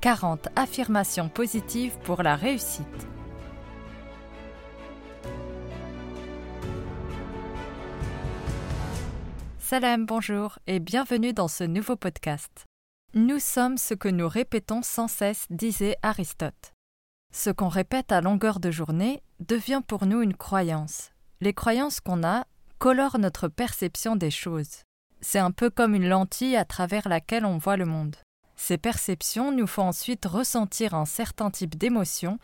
40 affirmations positives pour la réussite. Salam, bonjour et bienvenue dans ce nouveau podcast. Nous sommes ce que nous répétons sans cesse, disait Aristote. Ce qu'on répète à longueur de journée devient pour nous une croyance. Les croyances qu'on a colorent notre perception des choses. C'est un peu comme une lentille à travers laquelle on voit le monde. Ces perceptions nous font ensuite ressentir un certain type d'émotion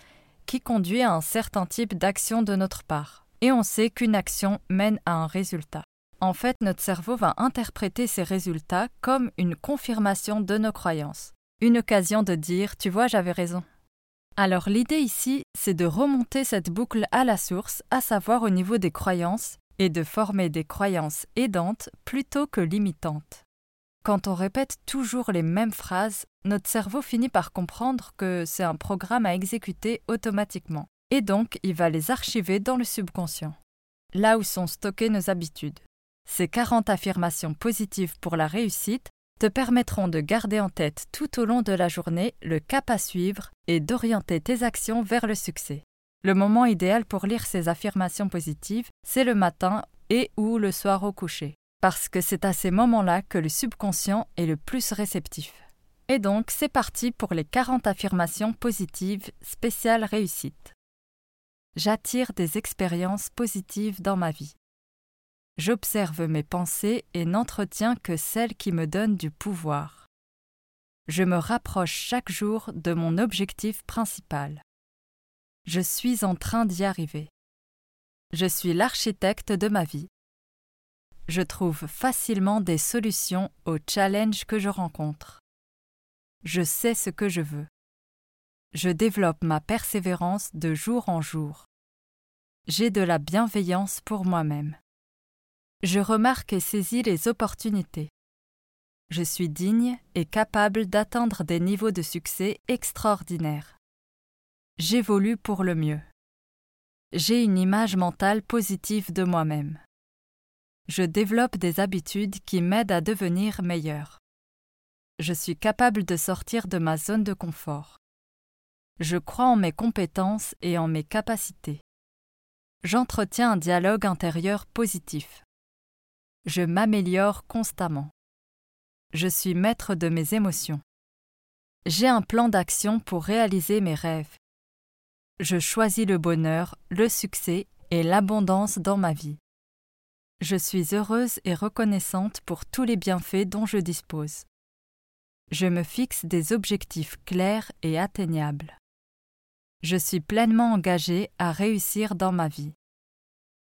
qui conduit à un certain type d'action de notre part. Et on sait qu'une action mène à un résultat. En fait, notre cerveau va interpréter ces résultats comme une confirmation de nos croyances, une occasion de dire Tu vois, j'avais raison. Alors l'idée ici, c'est de remonter cette boucle à la source, à savoir au niveau des croyances, et de former des croyances aidantes plutôt que limitantes. Quand on répète toujours les mêmes phrases, notre cerveau finit par comprendre que c'est un programme à exécuter automatiquement, et donc il va les archiver dans le subconscient, là où sont stockées nos habitudes. Ces 40 affirmations positives pour la réussite te permettront de garder en tête tout au long de la journée le cap à suivre et d'orienter tes actions vers le succès. Le moment idéal pour lire ces affirmations positives, c'est le matin et ou le soir au coucher, parce que c'est à ces moments-là que le subconscient est le plus réceptif. Et donc, c'est parti pour les 40 affirmations positives spéciales réussite. J'attire des expériences positives dans ma vie. J'observe mes pensées et n'entretiens que celles qui me donnent du pouvoir. Je me rapproche chaque jour de mon objectif principal. Je suis en train d'y arriver. Je suis l'architecte de ma vie. Je trouve facilement des solutions aux challenges que je rencontre. Je sais ce que je veux. Je développe ma persévérance de jour en jour. J'ai de la bienveillance pour moi-même. Je remarque et saisis les opportunités. Je suis digne et capable d'atteindre des niveaux de succès extraordinaires. J'évolue pour le mieux. J'ai une image mentale positive de moi-même. Je développe des habitudes qui m'aident à devenir meilleur. Je suis capable de sortir de ma zone de confort. Je crois en mes compétences et en mes capacités. J'entretiens un dialogue intérieur positif. Je m'améliore constamment. Je suis maître de mes émotions. J'ai un plan d'action pour réaliser mes rêves. Je choisis le bonheur, le succès et l'abondance dans ma vie. Je suis heureuse et reconnaissante pour tous les bienfaits dont je dispose. Je me fixe des objectifs clairs et atteignables. Je suis pleinement engagée à réussir dans ma vie.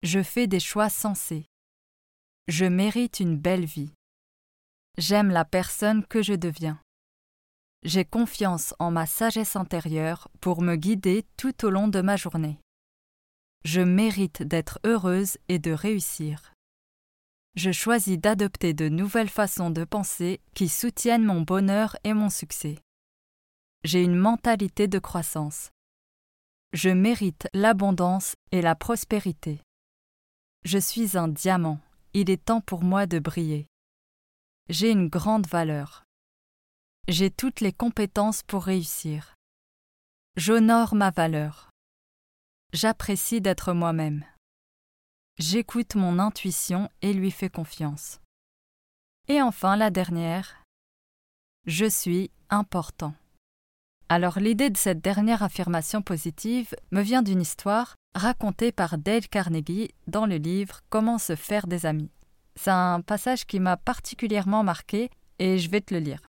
Je fais des choix sensés. Je mérite une belle vie. J'aime la personne que je deviens. J'ai confiance en ma sagesse intérieure pour me guider tout au long de ma journée. Je mérite d'être heureuse et de réussir. Je choisis d'adopter de nouvelles façons de penser qui soutiennent mon bonheur et mon succès. J'ai une mentalité de croissance. Je mérite l'abondance et la prospérité. Je suis un diamant, il est temps pour moi de briller. J'ai une grande valeur. J'ai toutes les compétences pour réussir. J'honore ma valeur. J'apprécie d'être moi-même. J'écoute mon intuition et lui fais confiance. Et enfin la dernière. Je suis important. Alors l'idée de cette dernière affirmation positive me vient d'une histoire racontée par Dale Carnegie dans le livre Comment se faire des amis. C'est un passage qui m'a particulièrement marqué et je vais te le lire.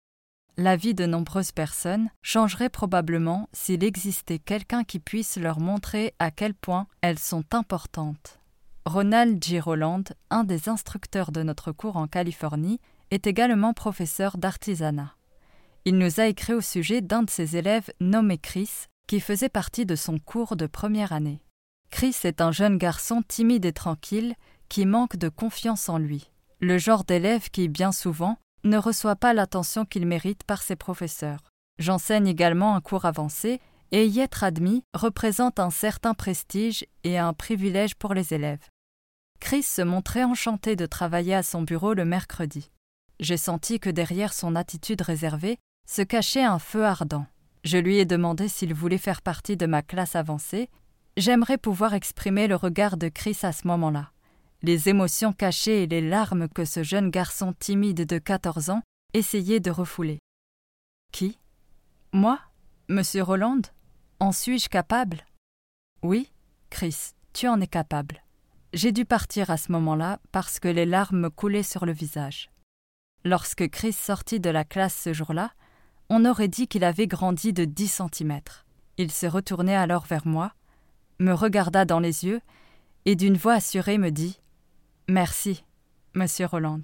La vie de nombreuses personnes changerait probablement s'il existait quelqu'un qui puisse leur montrer à quel point elles sont importantes. Ronald G. Roland, un des instructeurs de notre cours en Californie, est également professeur d'artisanat. Il nous a écrit au sujet d'un de ses élèves nommé Chris, qui faisait partie de son cours de première année. Chris est un jeune garçon timide et tranquille qui manque de confiance en lui. Le genre d'élève qui, bien souvent, ne reçoit pas l'attention qu'il mérite par ses professeurs. J'enseigne également un cours avancé et y être admis représente un certain prestige et un privilège pour les élèves. Chris se montrait enchanté de travailler à son bureau le mercredi. J'ai senti que derrière son attitude réservée se cachait un feu ardent. Je lui ai demandé s'il voulait faire partie de ma classe avancée. J'aimerais pouvoir exprimer le regard de Chris à ce moment-là, les émotions cachées et les larmes que ce jeune garçon timide de 14 ans essayait de refouler. Qui? Moi? Monsieur Roland? En suis-je capable? Oui, Chris, tu en es capable. J'ai dû partir à ce moment-là parce que les larmes me coulaient sur le visage. Lorsque Chris sortit de la classe ce jour-là, on aurait dit qu'il avait grandi de dix centimètres. Il se retournait alors vers moi, me regarda dans les yeux et d'une voix assurée me dit Merci, monsieur Roland.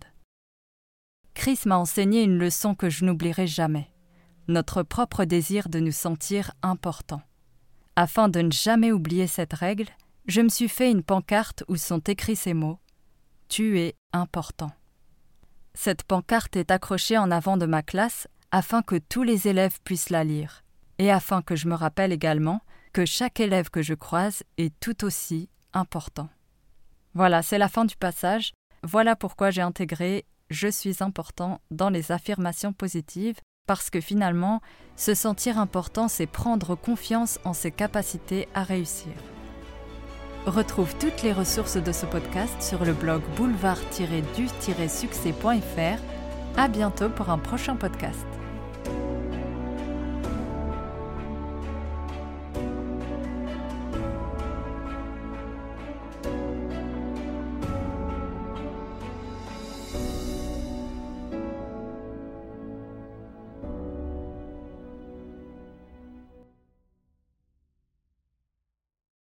Chris m'a enseigné une leçon que je n'oublierai jamais notre propre désir de nous sentir importants. Afin de ne jamais oublier cette règle, je me suis fait une pancarte où sont écrits ces mots Tu es important. Cette pancarte est accrochée en avant de ma classe afin que tous les élèves puissent la lire, et afin que je me rappelle également que chaque élève que je croise est tout aussi important. Voilà, c'est la fin du passage. Voilà pourquoi j'ai intégré Je suis important dans les affirmations positives, parce que finalement, se sentir important, c'est prendre confiance en ses capacités à réussir. Retrouve toutes les ressources de ce podcast sur le blog boulevard-du-succès.fr. À bientôt pour un prochain podcast.